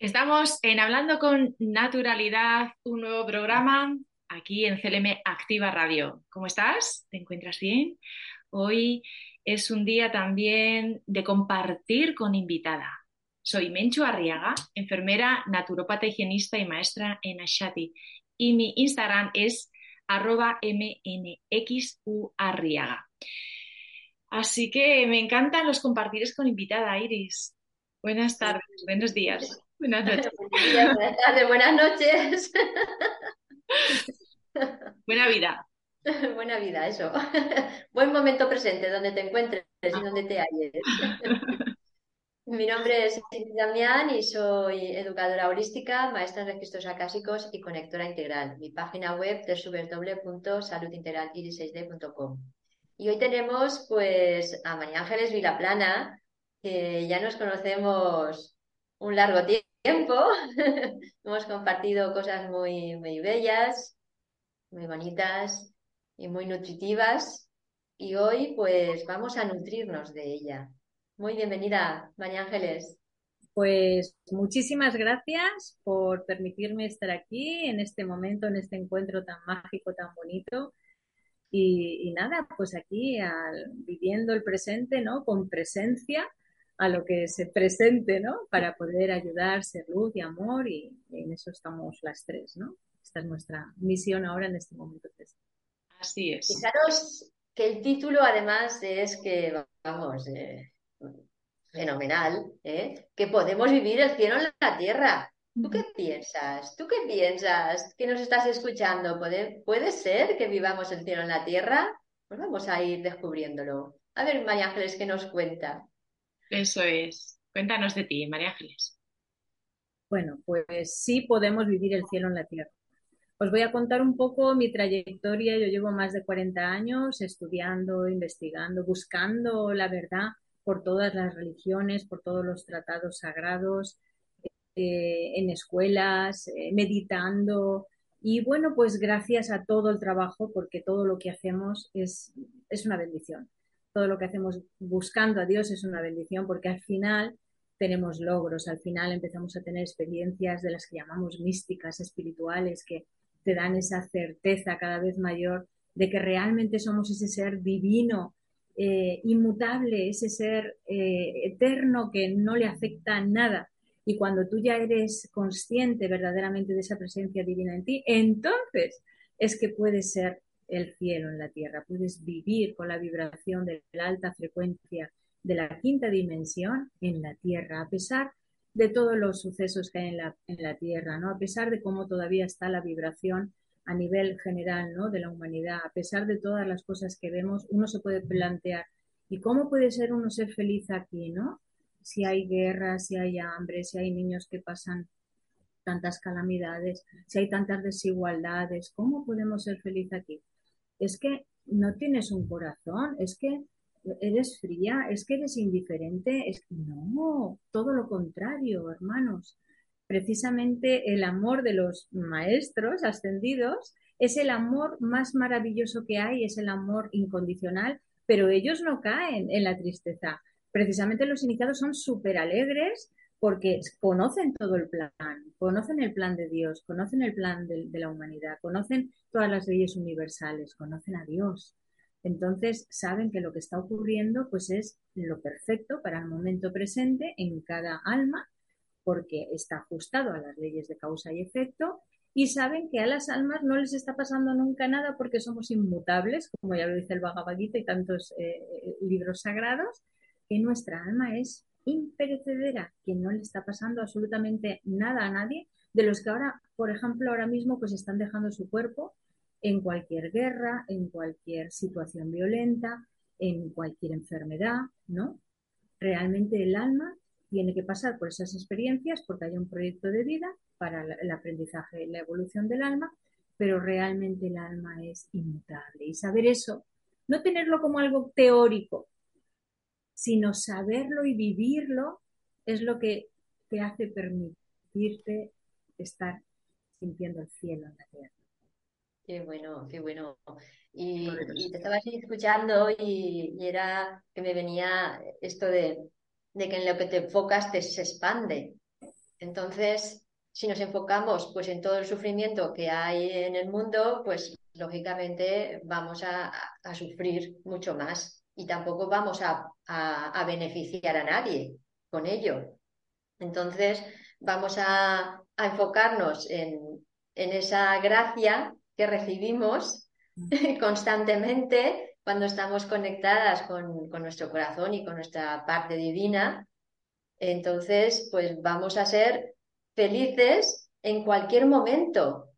Estamos en Hablando con Naturalidad, un nuevo programa aquí en CLM Activa Radio. ¿Cómo estás? ¿Te encuentras bien? Hoy es un día también de compartir con invitada. Soy Menchu Arriaga, enfermera, naturópata, higienista y maestra en Ashati. Y mi Instagram es arroba mnxuarriaga. Así que me encantan los compartires con invitada, Iris. Buenas tardes, buenos días. Buenas noches. buenas tardes, buenas noches. Buena vida. Buena vida, eso. Buen momento presente, donde te encuentres y donde te halles. Mi nombre es Damián y soy educadora holística, maestra en registros acásicos y conectora integral. Mi página web es www.saludintegraliris6d.com. Y hoy tenemos pues a María Ángeles Vilaplana, que ya nos conocemos un largo tiempo tiempo. Hemos compartido cosas muy, muy bellas, muy bonitas y muy nutritivas. Y hoy pues vamos a nutrirnos de ella. Muy bienvenida, María Ángeles. Pues muchísimas gracias por permitirme estar aquí en este momento, en este encuentro tan mágico, tan bonito. Y, nada, pues aquí viviendo el presente, ¿no? Con presencia a lo que se presente, ¿no? Para poder ayudar, ser luz y amor y, en eso estamos las tres, ¿no? Esta es nuestra misión ahora en este momento. Así es. Fijaros que el título además es que, vamos, eh, fenomenal, ¿eh? que podemos vivir el cielo en la tierra. ¿Tú qué piensas? ¿Tú qué piensas que nos estás escuchando? ¿Puede, ¿Puede ser que vivamos el cielo en la tierra? Pues vamos a ir descubriéndolo. A ver, María Ángeles, ¿qué nos cuenta? Eso es. Cuéntanos de ti, María Ángeles. Bueno, pues sí podemos vivir el cielo en la tierra. Os voy a contar un poco mi trayectoria. Yo llevo más de 40 años estudiando, investigando, buscando la verdad por todas las religiones, por todos los tratados sagrados, eh, en escuelas, eh, meditando. Y bueno, pues gracias a todo el trabajo, porque todo lo que hacemos es, es una bendición todo lo que hacemos buscando a Dios es una bendición porque al final tenemos logros, al final empezamos a tener experiencias de las que llamamos místicas, espirituales, que te dan esa certeza cada vez mayor de que realmente somos ese ser divino, eh, inmutable, ese ser eh, eterno que no le afecta nada. Y cuando tú ya eres consciente verdaderamente de esa presencia divina en ti, entonces es que puedes ser el cielo en la tierra, puedes vivir con la vibración de la alta frecuencia de la quinta dimensión en la tierra, a pesar de todos los sucesos que hay en la, en la tierra, ¿no? A pesar de cómo todavía está la vibración a nivel general, ¿no? De la humanidad, a pesar de todas las cosas que vemos, uno se puede plantear, ¿y cómo puede ser uno ser feliz aquí, ¿no? Si hay guerra, si hay hambre, si hay niños que pasan tantas calamidades, si hay tantas desigualdades, ¿cómo podemos ser feliz aquí? Es que no tienes un corazón, es que eres fría, es que eres indiferente, es no, todo lo contrario, hermanos. Precisamente el amor de los maestros ascendidos es el amor más maravilloso que hay, es el amor incondicional, pero ellos no caen en la tristeza. Precisamente los iniciados son súper alegres, porque conocen todo el plan, conocen el plan de Dios, conocen el plan de, la humanidad, conocen todas las leyes universales, conocen a Dios. Entonces saben que lo que está ocurriendo pues es lo perfecto para el momento presente en cada alma, porque está ajustado a las leyes de causa y efecto, y saben que a las almas no les está pasando nunca nada porque somos inmutables, como ya lo dice el Bhagavad Gita y tantos eh, eh, libros sagrados, que nuestra alma es imperecedera, que no le está pasando absolutamente nada a nadie, de los que ahora, por ejemplo, ahora mismo pues están dejando su cuerpo en cualquier guerra, en cualquier situación violenta, en cualquier enfermedad, ¿no? realmente el alma tiene que pasar por esas experiencias porque hay un proyecto de vida para el aprendizaje y la evolución del alma, pero realmente el alma es inmutable. Y saber eso, no tenerlo como algo teórico, sino saberlo y vivirlo es lo que te hace permitirte estar sintiendo el cielo en la tierra. Qué bueno, qué bueno. Y, te estaba escuchando y, era que me venía esto de, de, que en lo que te enfocas te se expande. Entonces, si nos enfocamos pues en todo el sufrimiento que hay en el mundo, pues lógicamente vamos a, a sufrir mucho más y tampoco vamos a, a, beneficiar a nadie con ello. Entonces, vamos a, enfocarnos en, en esa gracia que recibimos constantemente cuando estamos conectadas con, nuestro corazón y con nuestra parte divina, entonces pues vamos a ser felices en cualquier momento,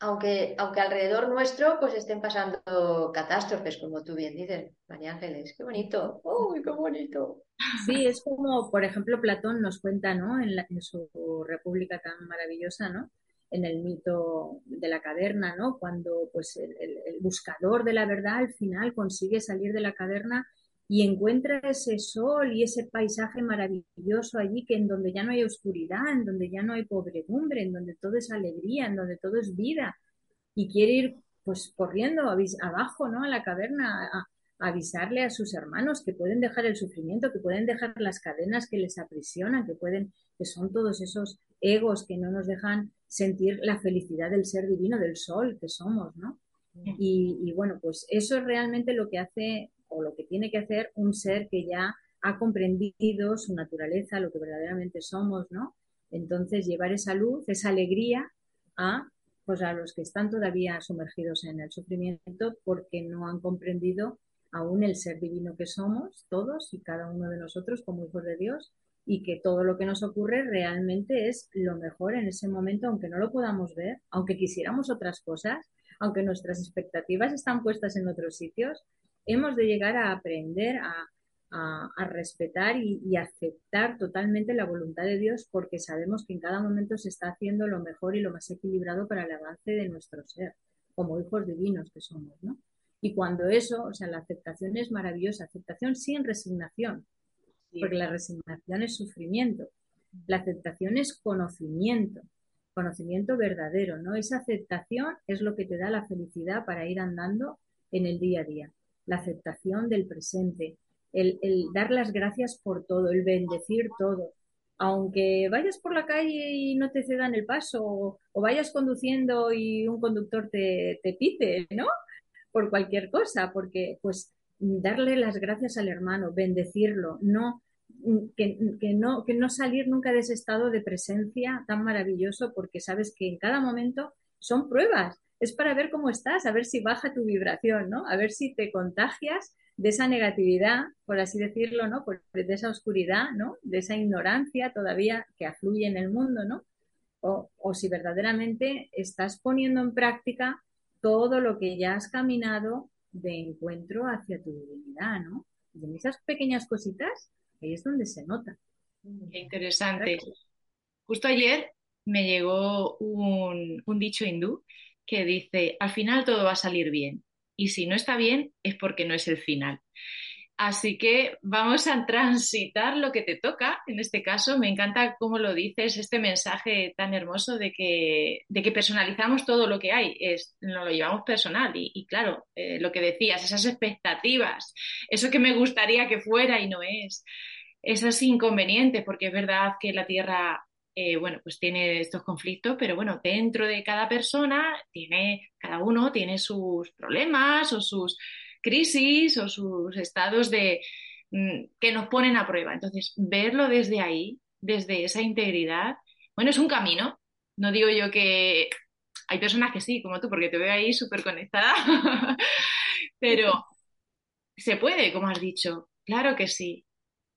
aunque, aunque alrededor nuestro pues estén pasando catástrofes, como tú bien dices, María Ángeles, qué bonito, ¡uy, qué bonito! Sí, es como, por ejemplo, Platón nos cuenta, ¿no? En, en su República tan maravillosa, ¿no? en el mito de la caverna, ¿no? Cuando pues el, buscador de la verdad al final consigue salir de la caverna y encuentra ese sol y ese paisaje maravilloso allí que en donde ya no hay oscuridad, en donde ya no hay pobredumbre, en donde todo es alegría, en donde todo es vida y quiere ir pues corriendo abajo, ¿no? A la caverna a, a avisarle a sus hermanos que pueden dejar el sufrimiento, que pueden dejar las cadenas que les aprisionan, que pueden, que son todos esos egos que no nos dejan sentir la felicidad del ser divino, del sol que somos, ¿no? Y, bueno, pues eso es realmente lo que hace o lo que tiene que hacer un ser que ya ha comprendido su naturaleza, lo que verdaderamente somos, ¿no? Entonces llevar esa luz, esa alegría a pues a los que están todavía sumergidos en el sufrimiento porque no han comprendido aún el ser divino que somos, todos y cada uno de nosotros como hijos de Dios, y que todo lo que nos ocurre realmente es lo mejor en ese momento, aunque no lo podamos ver, aunque quisiéramos otras cosas, aunque nuestras expectativas están puestas en otros sitios, hemos de llegar a aprender a, respetar y, y, aceptar totalmente la voluntad de Dios porque sabemos que en cada momento se está haciendo lo mejor y lo más equilibrado para el avance de nuestro ser, como hijos divinos que somos, ¿no? Y cuando eso, o sea, la aceptación es maravillosa, aceptación sin resignación, porque la resignación es sufrimiento. La aceptación es conocimiento, conocimiento verdadero, ¿no? Esa aceptación es lo que te da la felicidad para ir andando en el día a día. La aceptación del presente, el, dar las gracias por todo, el bendecir todo. Aunque vayas por la calle y no te cedan el paso, o, vayas conduciendo y un conductor te, te pite, ¿no? Por cualquier cosa, porque pues darle las gracias al hermano, bendecirlo, no que, no, que no salir nunca de ese estado de presencia tan maravilloso porque sabes que en cada momento son pruebas, es para ver cómo estás, a ver si baja tu vibración, ¿no? A ver si te contagias de esa negatividad, por así decirlo, ¿no? de esa oscuridad, ¿no? De esa ignorancia todavía que afluye en el mundo, ¿no? O, o si verdaderamente estás poniendo en práctica todo lo que ya has caminado de encuentro hacia tu divinidad, ¿no? Y en esas pequeñas cositas, ahí es donde se nota. Qué interesante. Justo ayer me llegó un, un dicho hindú que dice, al final todo va a salir bien. Y si no está bien, es porque no es el final. Así que vamos a transitar lo que te toca. En este caso, me encanta cómo lo dices, este mensaje tan hermoso de que, de que personalizamos todo lo que hay. Es, nos lo llevamos personal. Y, claro, eh, lo que decías, esas expectativas, eso que me gustaría que fuera y no es, esos inconvenientes, porque es verdad que la Tierra eh, bueno, pues tiene estos conflictos, pero bueno, dentro de cada persona tiene, cada uno tiene sus problemas o sus crisis o sus estados de, mm, que nos ponen a prueba. Entonces, verlo desde ahí, desde esa integridad, bueno, es un camino. No digo yo que hay personas que sí, como tú, porque te veo ahí súper conectada, pero se puede, como has dicho, claro que sí.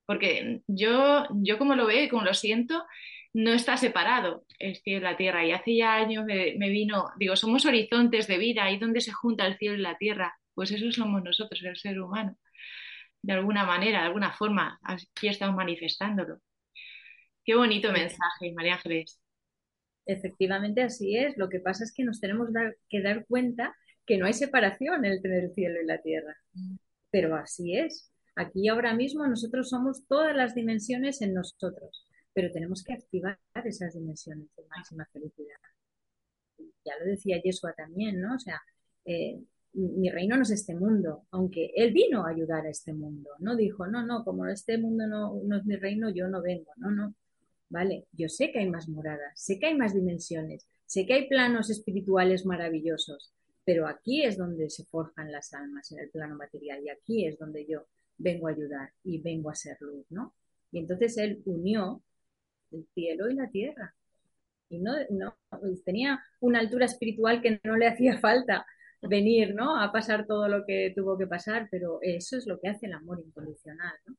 Porque yo, yo como lo veo y como lo siento, no está separado el cielo y la tierra. Y hace ya años me, me, vino, digo, somos horizontes de vida, ahí donde se junta el cielo y la tierra pues eso somos nosotros, el ser humano. de alguna manera, de alguna forma. Aquí estamos manifestándolo. Qué bonito mensaje, María Ángeles. Efectivamente, así es. Lo que pasa es que nos tenemos que dar cuenta que no hay separación entre el cielo y la tierra. Pero así es. Aquí ahora mismo nosotros somos todas las dimensiones en nosotros, pero tenemos que activar esas dimensiones de máxima felicidad. Ya lo decía Yeshua también, ¿no? O sea, eh, mi reino no es este mundo, aunque él vino a ayudar a este mundo, no dijo, no, no, como este mundo no, no es mi reino, yo no vengo, no, no, vale, yo sé que hay más moradas, sé que hay más dimensiones, sé que hay planos espirituales maravillosos, pero aquí es donde se forjan las almas, en el plano material, y aquí es donde yo vengo a ayudar y vengo a ser luz, ¿no? Y entonces él unió el cielo y la tierra. Y no, no tenía una altura espiritual que no le hacía falta venir, ¿no? A pasar todo lo que tuvo que pasar, pero eso es lo que hace el amor incondicional, ¿no?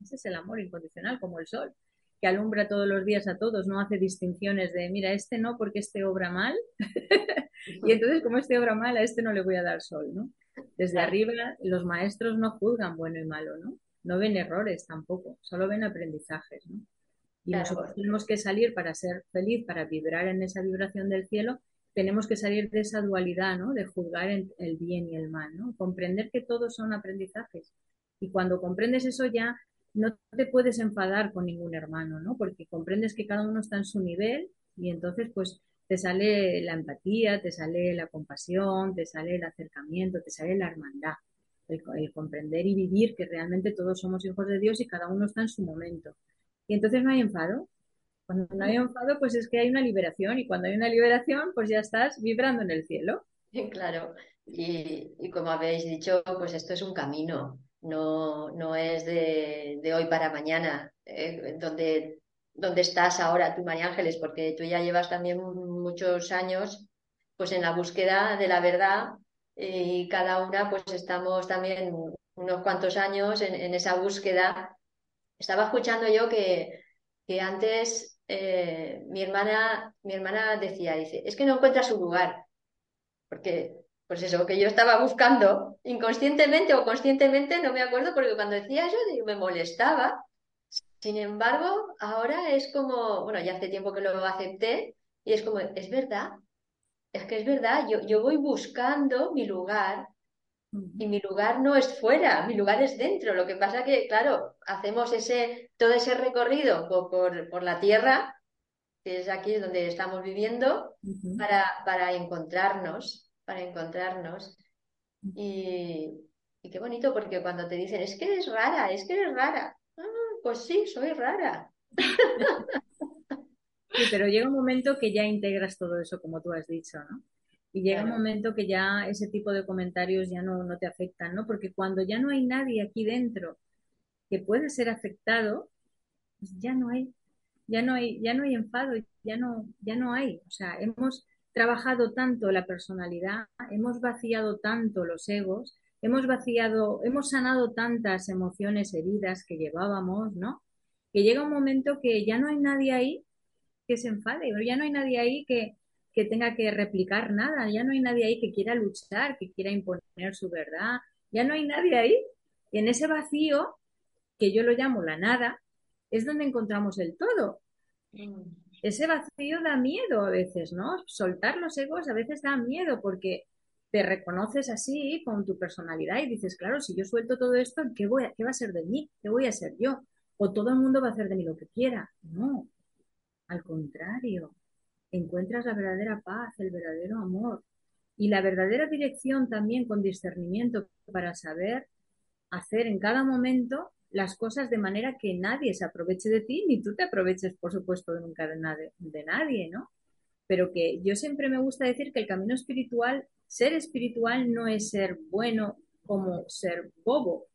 Ese es el amor incondicional, como el sol, que alumbra todos los días a todos, no hace distinciones de, mira, este no porque este obra mal, y entonces como este obra mal, a este no le voy a dar sol, ¿no? Desde arriba los maestros no juzgan bueno y malo, ¿no? No ven errores tampoco, solo ven aprendizajes, ¿no? Y nosotros tenemos que salir para ser feliz, para vibrar en esa vibración del cielo, tenemos que salir de esa dualidad, ¿no? De juzgar el bien y el mal, ¿no? Comprender que todos son aprendizajes. Y cuando comprendes eso ya no te puedes enfadar con ningún hermano, ¿no? Porque comprendes que cada uno está en su nivel y entonces pues te sale la empatía, te sale la compasión, te sale el acercamiento, te sale la hermandad, el, comprender y vivir que realmente todos somos hijos de Dios y cada uno está en su momento. Y entonces no hay enfado. Cuando no hay enfado, pues es que hay una liberación y cuando hay una liberación, pues ya estás vibrando en el cielo. Claro, y, como habéis dicho, pues esto es un camino, no, no es de, hoy para mañana, eh, donde, donde estás ahora tú, María Ángeles, porque tú ya llevas también muchos años pues en la búsqueda de la verdad y cada una pues estamos también unos cuantos años en, esa búsqueda. Estaba escuchando yo que, que antes eh, mi, hermana, mi hermana decía, dice, es que no encuentra su lugar, porque pues eso, que yo estaba buscando inconscientemente o conscientemente, no me acuerdo, porque cuando decía eso me molestaba. Sin embargo, ahora es como, bueno, ya hace tiempo que lo acepté y es como, es verdad, es que es verdad, yo, yo voy buscando mi lugar y mi lugar no es fuera, mi lugar es dentro. Lo que pasa que, claro, hacemos ese, todo ese recorrido por, por, la tierra, que es aquí donde estamos viviendo, para, para encontrarnos para encontrarnos. Y, qué bonito, porque cuando te dicen, es que eres rara, es que eres rara. Ah, pues sí, soy rara. Sí, pero llega un momento que ya integras todo eso, como tú has dicho, ¿no? Y llega un momento que ya ese tipo de comentarios ya no, no te afectan, ¿no? Porque cuando ya no hay nadie aquí dentro que puede ser afectado, pues ya no hay, ya no hay, ya no hay enfado, ya no, ya no hay. O sea, hemos trabajado tanto la personalidad, hemos vaciado tanto los egos, hemos vaciado, hemos sanado tantas emociones heridas que llevábamos, ¿no? Que llega un momento que ya no hay nadie ahí que se enfade, ya no hay nadie ahí que, que tenga que replicar nada, ya no hay nadie ahí que quiera luchar, que quiera imponer su verdad, ya no hay nadie ahí. Y en ese vacío, que yo lo llamo la nada, es donde encontramos el todo. Mm ese vacío da miedo a veces, ¿no? Soltar los egos a veces da miedo porque te reconoces así con tu personalidad y dices, claro, si yo suelto todo esto, ¿qué, voy a, ¿qué va a ser de mí? ¿Qué voy a ser yo? O todo el mundo va a hacer de mí lo que quiera. No, al contrario, encuentras la verdadera paz, el verdadero amor y la verdadera dirección también con discernimiento para saber hacer en cada momento las cosas de manera que nadie se aproveche de ti, ni tú te aproveches, por supuesto, nunca de nadie, de nadie, ¿no? Pero que yo siempre me gusta decir que el camino espiritual, ser espiritual no es ser bueno como ser bobo,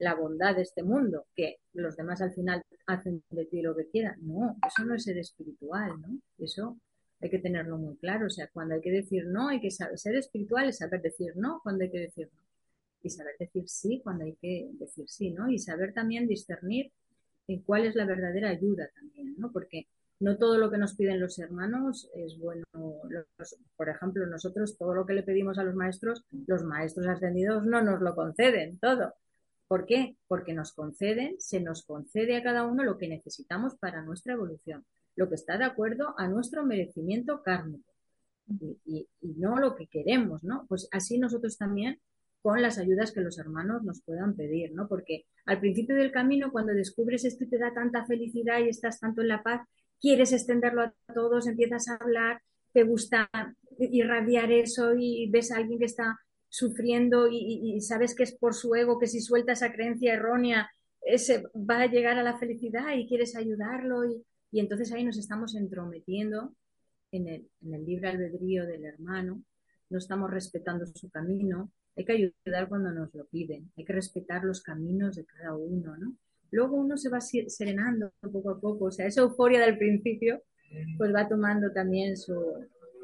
la bondad de este mundo, que los demás al final hacen de ti lo que quieran. No, eso no es ser espiritual, ¿no? Eso hay que tenerlo muy claro. O sea, cuando hay que decir no, hay que saber ser espiritual es saber decir no cuando hay que decir no y saber decir sí cuando hay que decir sí, ¿no? Y saber también discernir cuál es la verdadera ayuda también, ¿no? Porque no todo lo que nos piden los hermanos es bueno. por ejemplo, nosotros todo lo que le pedimos a los maestros, los maestros ascendidos no nos lo conceden todo. ¿Por qué? Porque nos conceden, se nos concede a cada uno lo que necesitamos para nuestra evolución, lo que está de acuerdo a nuestro merecimiento kármico y, no lo que queremos, ¿no? Pues así nosotros también con las ayudas que los hermanos nos puedan pedir, ¿no? Porque al principio del camino, cuando descubres esto y te da tanta felicidad y estás tanto en la paz, quieres extenderlo a todos, empiezas a hablar, te gusta irradiar eso y ves a alguien que está sufriendo y, sabes que es por su ego, que si suelta esa creencia errónea, ese va a llegar a la felicidad y quieres ayudarlo y, y entonces ahí nos estamos entrometiendo en el, en el libre albedrío del hermano, no estamos respetando su camino, hay que ayudar cuando nos lo piden, hay que respetar los caminos de cada uno, ¿no? Luego uno se va serenando poco a poco, o sea, esa euforia del principio, pues va tomando también su,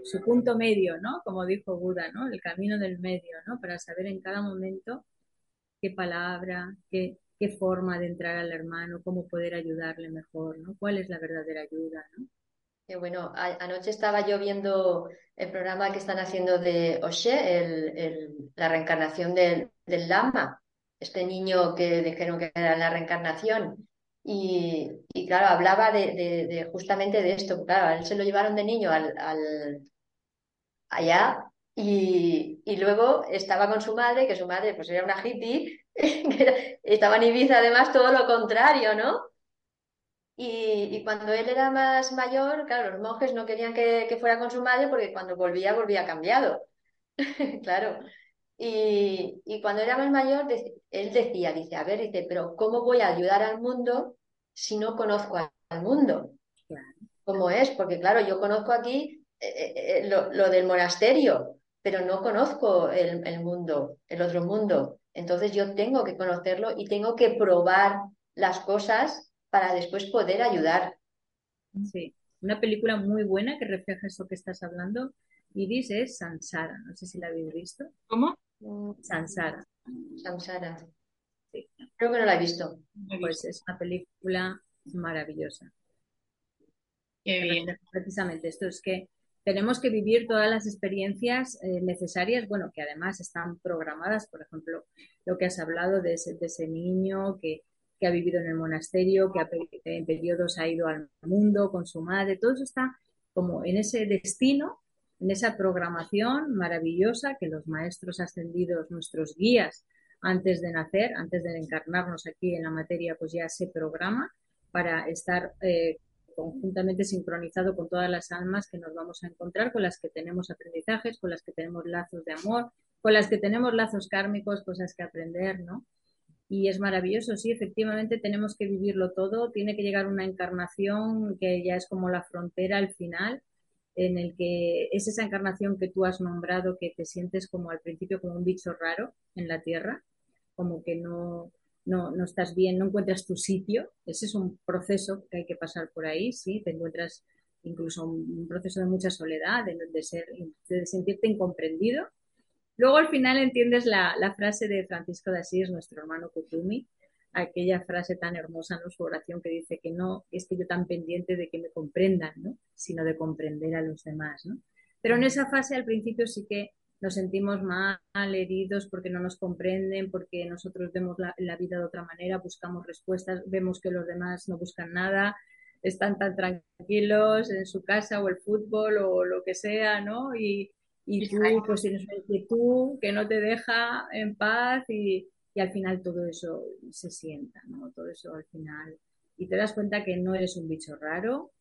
su punto medio, ¿no? Como dijo Buda, ¿no? El camino del medio, ¿no? Para saber en cada momento qué palabra, qué, forma de entrar al hermano, cómo poder ayudarle mejor, ¿no? ¿Cuál es la verdadera ayuda, ¿no? bueno, anoche estaba yo viendo el programa que están haciendo de Oshe, la reencarnación del, Lama, este niño que dijeron que era la reencarnación. Y, claro, hablaba de, justamente de esto. Claro, él se lo llevaron de niño al, allá y, luego estaba con su madre, que su madre pues era una hippie, que estaba en Ibiza además todo lo contrario, ¿no? Y, cuando él era más mayor, claro, los monjes no querían que, fuera con su madre porque cuando volvía, volvía cambiado. claro. Y, cuando era más mayor, él decía, dice, a ver, dice, pero ¿cómo voy a ayudar al mundo si no conozco al mundo? ¿Cómo es? Porque claro, yo conozco aquí eh, eh, eh, lo, del monasterio, pero no conozco el, el mundo, el otro mundo. Entonces yo tengo que conocerlo y tengo que probar las cosas para después poder ayudar. Sí, una película muy buena que refleja eso que estás hablando, Iris, es Sansara. No sé si la habéis visto. ¿Cómo? Sansara. Sansara. Sí. Creo que no la he visto. Pues es una película maravillosa. Qué bien. Precisamente esto es que tenemos que vivir todas las experiencias eh, necesarias, bueno, que además están programadas, por ejemplo, lo que has hablado de ese, de ese niño que que ha vivido en el monasterio, que en periodos ha ido al mundo con su madre, todo eso está como en ese destino, en esa programación maravillosa que los maestros ascendidos, nuestros guías, antes de nacer, antes de encarnarnos aquí en la materia, pues ya se programa para estar eh, conjuntamente sincronizado con todas las almas que nos vamos a encontrar, con las que tenemos aprendizajes, con las que tenemos lazos de amor, con las que tenemos lazos kármicos, cosas que aprender, ¿no? y es maravilloso, sí, efectivamente tenemos que vivirlo todo, tiene que llegar una encarnación que ya es como la frontera al final, en el que es esa encarnación que tú has nombrado, que te sientes como al principio como un bicho raro en la tierra, como que no, no, no estás bien, no encuentras tu sitio, ese es un proceso que hay que pasar por ahí, sí, te encuentras incluso un, proceso de mucha soledad, de, de, ser, de sentirte incomprendido Luego al final entiendes la, frase de Francisco de Asís, nuestro hermano Kutumi, aquella frase tan hermosa, en Su oración que dice que no es que yo tan pendiente de que me comprendan, ¿no? Sino de comprender a los demás, ¿no? Pero en esa fase al principio sí que nos sentimos mal, heridos porque no nos comprenden, porque nosotros vemos la, la, vida de otra manera, buscamos respuestas, vemos que los demás no buscan nada, están tan tranquilos en su casa o el fútbol o lo que sea, ¿no? Y, y tú pues tienes una inquietud que no te deja en paz y, y, al final todo eso se sienta, ¿no? Todo eso al final. Y te das cuenta que no eres un bicho raro,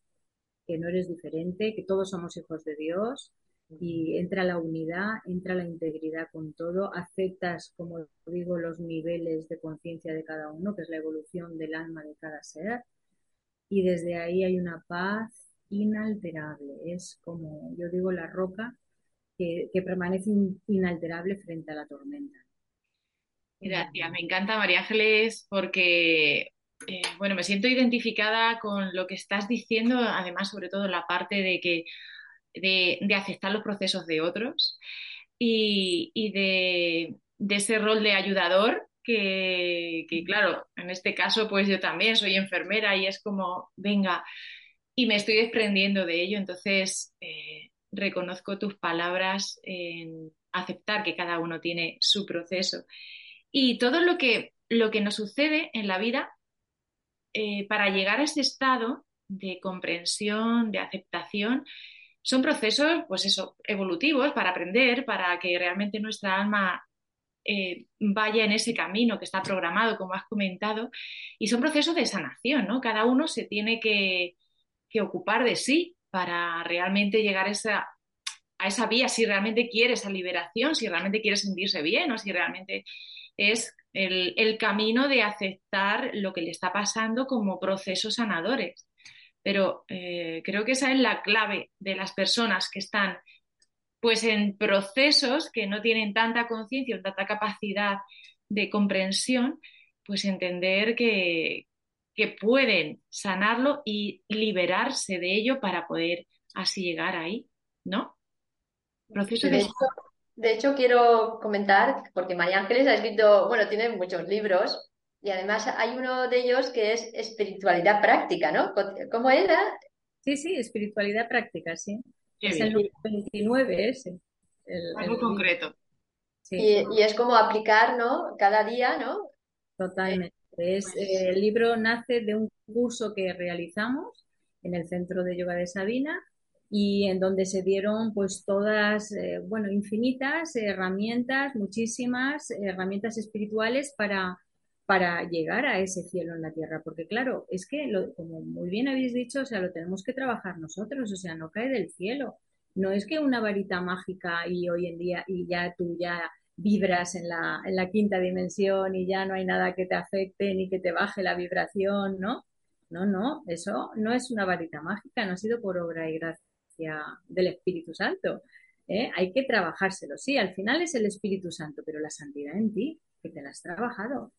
que no eres diferente, que todos somos hijos de Dios y entra la unidad, entra la integridad con todo, aceptas, como digo, los niveles de conciencia de cada uno, que es la evolución del alma de cada ser, y desde ahí hay una paz inalterable, es como yo digo la roca que, permanece inalterable frente a la tormenta. Gracias, me encanta María Ángeles porque, eh, bueno, me siento identificada con lo que estás diciendo, además sobre todo la parte de que de, aceptar los procesos de otros y, de, ese rol de ayudador que, claro, en este caso pues yo también soy enfermera y es como, venga, y me estoy desprendiendo de ello, entonces eh, reconozco tus palabras en aceptar que cada uno tiene su proceso. Y todo lo que lo que nos sucede en la vida eh, para llegar a ese estado de comprensión, de aceptación, son procesos, pues eso, evolutivos para aprender, para que realmente nuestra alma eh, vaya en ese camino que está programado, como has comentado, y son procesos de sanación, ¿no? Cada uno se tiene que, ocupar de sí para realmente llegar a esa, a esa vía, si realmente quiere esa liberación, si realmente quiere sentirse bien o si realmente es el, el camino de aceptar lo que le está pasando como procesos sanadores. Pero eh, creo que esa es la clave de las personas que están pues en procesos que no tienen tanta conciencia o tanta capacidad de comprensión, pues entender que, que pueden sanarlo y liberarse de ello para poder así llegar ahí, ¿no? Proceso de, hecho, de hecho, quiero comentar, porque María Ángeles ha escrito, bueno, tiene muchos libros y además hay uno de ellos que es espiritualidad práctica, ¿no? ¿Cómo era? Sí, sí, espiritualidad práctica, sí. es el 29 ese. Algo concreto. Y, es como aplicar, ¿no? Cada día, ¿no? Totalmente. Es, pues eh, el libro nace de un curso que realizamos en el Centro de Yoga de Sabina y en donde se dieron pues todas, eh, bueno, infinitas herramientas, muchísimas herramientas espirituales para para llegar a ese cielo en la tierra, porque claro, es que, como muy bien habéis dicho, o sea, lo tenemos que trabajar nosotros, o sea, no cae del cielo. No es que una varita mágica y hoy en día y ya tú ya vibras en la, en la quinta dimensión y ya no hay nada que te afecte ni que te baje la vibración, ¿no? No, no, eso no es una varita mágica, no ha sido por obra y gracia del Espíritu Santo. ¿eh? Hay que trabajárselo. Sí, al final es el Espíritu Santo, pero la santidad en ti, que te la has trabajado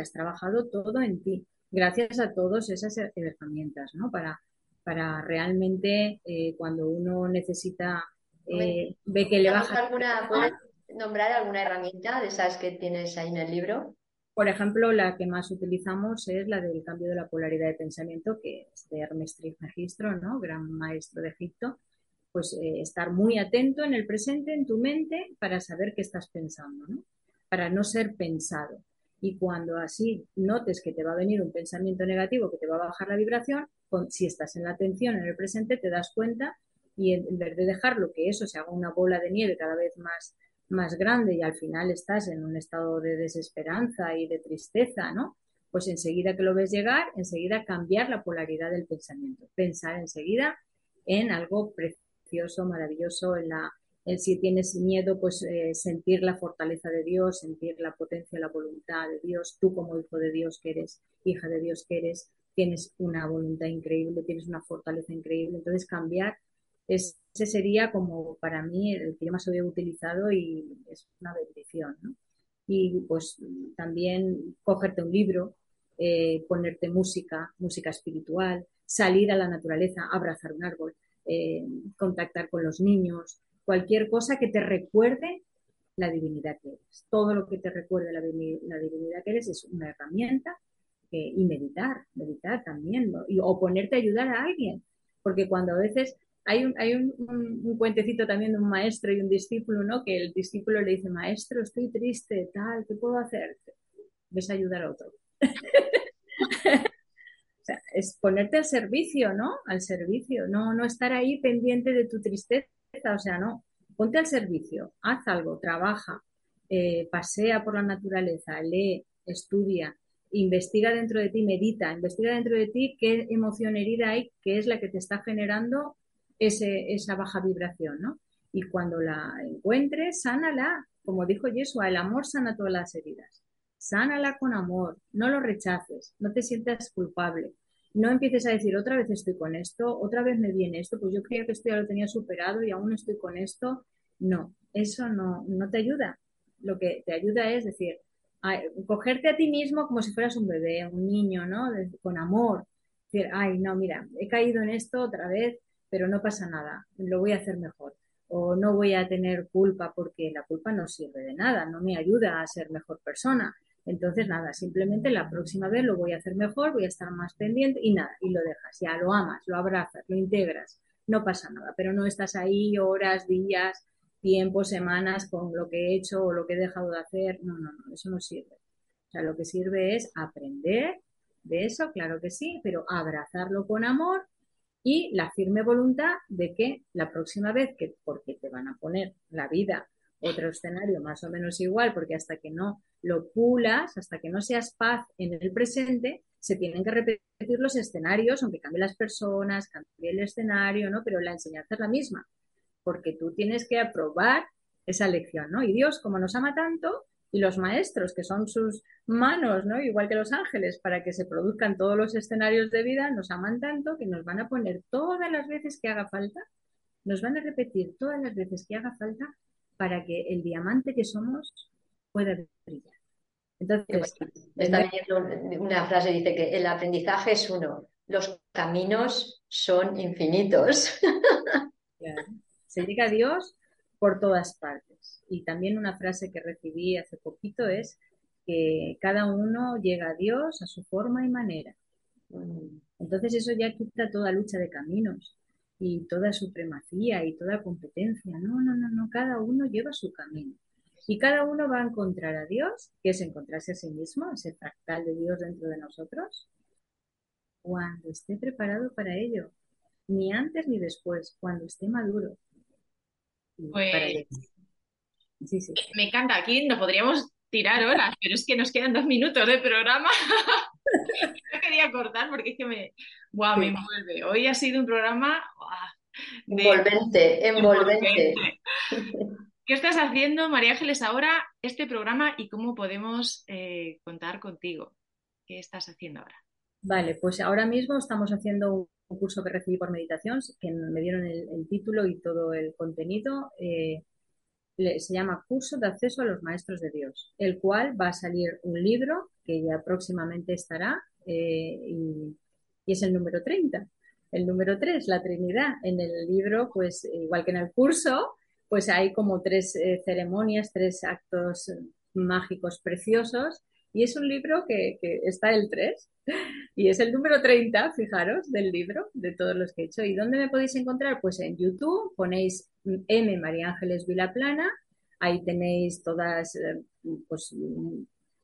has trabajado todo en ti, gracias a todas esas herramientas, ¿no? Para, para realmente eh, cuando uno necesita, eh, ve que le baja... Alguna, ¿Puedes nombrar alguna herramienta de esas que tienes ahí en el libro? Por ejemplo, la que más utilizamos es la del cambio de la polaridad de pensamiento, que es de Hermes Trismegistro, ¿no? Gran maestro de Egipto. Pues eh, estar muy atento en el presente, en tu mente, para saber qué estás pensando, ¿no? Para no ser pensado. Y cuando así notes que te va a venir un pensamiento negativo que te va a bajar la vibración, si estás en la atención en el presente, te das cuenta y en, vez de dejarlo que eso se haga una bola de nieve cada vez más, más grande y al final estás en un estado de desesperanza y de tristeza, ¿no? Pues enseguida que lo ves llegar, enseguida cambiar la polaridad del pensamiento. Pensar enseguida en algo precioso, maravilloso, en la, si tienes miedo, pues eh, sentir la fortaleza de Dios, sentir la potencia, la voluntad de Dios. Tú como hijo de Dios que eres, hija de Dios que eres, tienes una voluntad increíble, tienes una fortaleza increíble. Entonces cambiar, ese sería como para mí el que yo más había utilizado y es una bendición. Y pues también cogerte un libro, eh, ponerte música, música espiritual, salir a la naturaleza, abrazar un árbol, eh, contactar con los niños, cualquier cosa que te recuerde la divinidad que eres. Todo lo que te recuerde la, divinidad que eres es una herramienta y meditar, meditar también, o ponerte a ayudar a alguien, porque cuando a veces hay, un, hay un, cuentecito también de un maestro y un discípulo, ¿no? Que el discípulo le dice, maestro, estoy triste, tal, ¿qué puedo hacer? Ves a ayudar a otro. sea, es ponerte al servicio, ¿no? Al servicio, no, no estar ahí pendiente de tu tristeza o sea, no, ponte al servicio, haz algo, trabaja, eh, pasea por la naturaleza, lee, estudia, investiga dentro de ti, medita, investiga dentro de ti qué emoción herida hay, que es la que te está generando esa baja vibración, ¿no? Y cuando la encuentres, sánala, como dijo Yeshua, el amor sana todas las heridas. Sánala con amor, no lo rechaces, no te sientas culpable, no empieces a decir otra vez estoy con esto, otra vez me viene esto, pues yo creía que esto ya lo tenía superado y aún estoy con esto. No, eso no, no te ayuda. Lo que te ayuda es decir, cogerte a ti mismo como si fueras un bebé, un niño, ¿no? con amor. Decir, ay, no, mira, he caído en esto otra vez, pero no pasa nada, lo voy a hacer mejor. O no voy a tener culpa porque la culpa no sirve de nada, no me ayuda a ser mejor persona. Entonces, nada, simplemente la próxima vez lo voy a hacer mejor, voy a estar más pendiente y nada, y lo dejas, ya lo amas, lo abrazas, lo integras, no pasa nada, pero no estás ahí horas, días, tiempos, semanas con lo que he hecho o lo que he dejado de hacer, no, no, no, eso no sirve. O sea, lo que sirve es aprender de eso, claro que sí, pero abrazarlo con amor y la firme voluntad de que la próxima vez que, porque te van a poner la vida otro escenario más o menos igual, porque hasta que no lo pulas, hasta que no seas paz en el presente, se tienen que repetir los escenarios, aunque cambie las personas, cambie el escenario, ¿no? Pero la enseñanza es la misma, porque tú tienes que aprobar esa lección, ¿no? Y Dios, como nos ama tanto, y los maestros, que son sus manos, ¿no? Igual que los ángeles, para que se produzcan todos los escenarios de vida, nos aman tanto que nos van a poner todas las veces que haga falta, nos van a repetir todas las veces que haga falta para que el diamante que somos pueda brillar. Entonces, está leyendo una frase, dice que el aprendizaje es uno, los caminos son infinitos. Se llega a Dios por todas partes. Y también una frase que recibí hace poquito es que cada uno llega a Dios a su forma y manera. Mm. Entonces eso ya quita toda lucha de caminos y toda supremacía y toda competencia. No, no, no, no, cada uno lleva su camino. Y cada uno va a encontrar a Dios, que es encontrarse a sí mismo, ese fractal de Dios dentro de nosotros, cuando esté preparado para ello. Ni antes ni después, cuando esté maduro. Pues, Me encanta. Aquí no podríamos tirar horas, pero es que nos quedan dos minutos de programa. no quería cortar porque es que me, me envuelve. Hoy ha sido un programa envolvente, envolvente. ¿Qué estás haciendo, María Ángeles, ahora este programa y cómo podemos eh, contar contigo? ¿Qué estás haciendo ahora? Vale, pues ahora mismo estamos haciendo un curso que recibí por meditación, que me dieron el, título y todo el contenido. Eh, se llama Curso de Acceso a los Maestros de Dios, el cual va a salir un libro que ya próximamente estará eh, y, es el número 30. El número 3, la Trinidad. En el libro, pues igual que en el curso, pues hay como tres eh, ceremonias, tres actos mágicos preciosos. Y es un libro que, está el 3 y es el número 30, fijaros, del libro, de todos los que he hecho. ¿Y dónde me podéis encontrar? Pues en YouTube ponéis M. María Ángeles Vilaplana, ahí tenéis todas, eh, pues,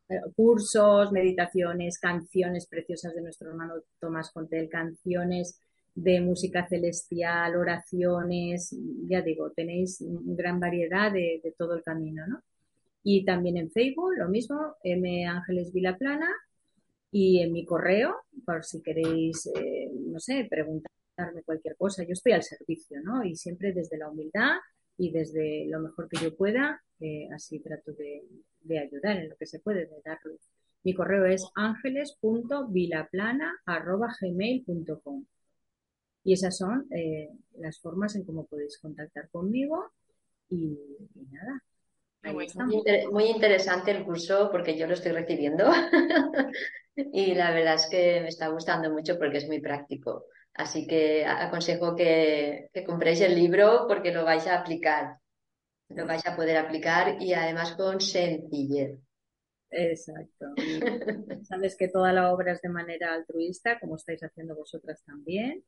eh, cursos, meditaciones, canciones preciosas de nuestro hermano Tomás Contel, canciones de música celestial, oraciones, ya digo, tenéis gran variedad de, todo el camino, ¿no? Y también en Facebook, lo mismo, M. Ángeles Vilaplana, y en mi correo, por si queréis, eh, no sé, preguntarme cualquier cosa, yo estoy al servicio, ¿no? Y siempre desde la humildad y desde lo mejor que yo pueda, eh, así trato de, ayudar en lo que se puede, de dar Mi correo es ángeles.vilaplana.gmail.com y esas son eh, las formas en cómo podéis contactar conmigo y, nada. Muy, interesante el curso porque yo lo estoy recibiendo y la verdad es que me está gustando mucho porque es muy práctico. Así que aconsejo que, que compréis el libro porque lo vais a aplicar. Lo vais a poder aplicar y además con sencillez. Exacto. sabes que toda la obra es de manera altruista, como estáis haciendo vosotras también.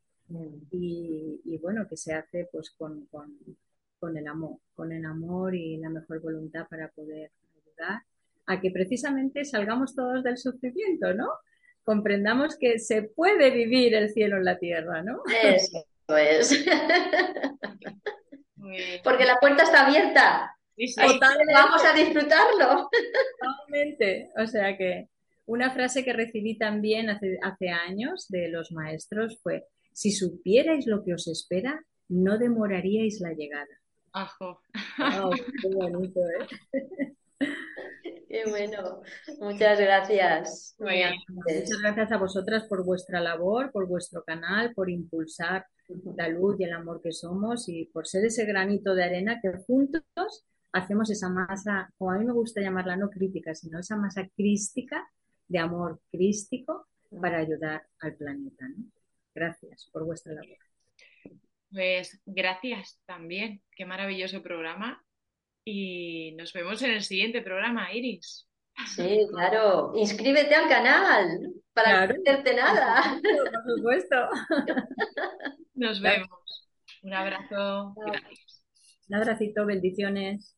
Y, bueno, que se hace pues con, con, el amor, con el amor y la mejor voluntad para poder ayudar a que precisamente salgamos todos del sufrimiento, ¿no? Comprendamos que se puede vivir el cielo en la tierra, ¿no? Eso es. Porque la puerta está abierta. Vamos a disfrutarlo. Totalmente. O sea que una frase que recibí también hace, hace años de los maestros fue, si supierais lo que os espera, no demoraríais la llegada. Ajo. qué bonito, ¿eh? Qué bueno. Muchas gracias. Muchas gracias a vosotras por vuestra labor, por vuestro canal, por impulsar la luz y el amor que somos y por ser ese granito de arena que juntos hacemos esa masa, o a mí me gusta llamarla no crítica, sino esa masa crística de amor crístico para ayudar al planeta. ¿no? Gracias por vuestra labor. Pues gracias también. Qué maravilloso programa. Y nos vemos en el siguiente programa, Iris. Sí, claro. Inscríbete al canal para no perderte nada. Por supuesto. Nos vemos. Un abrazo. Un abracito, bendiciones.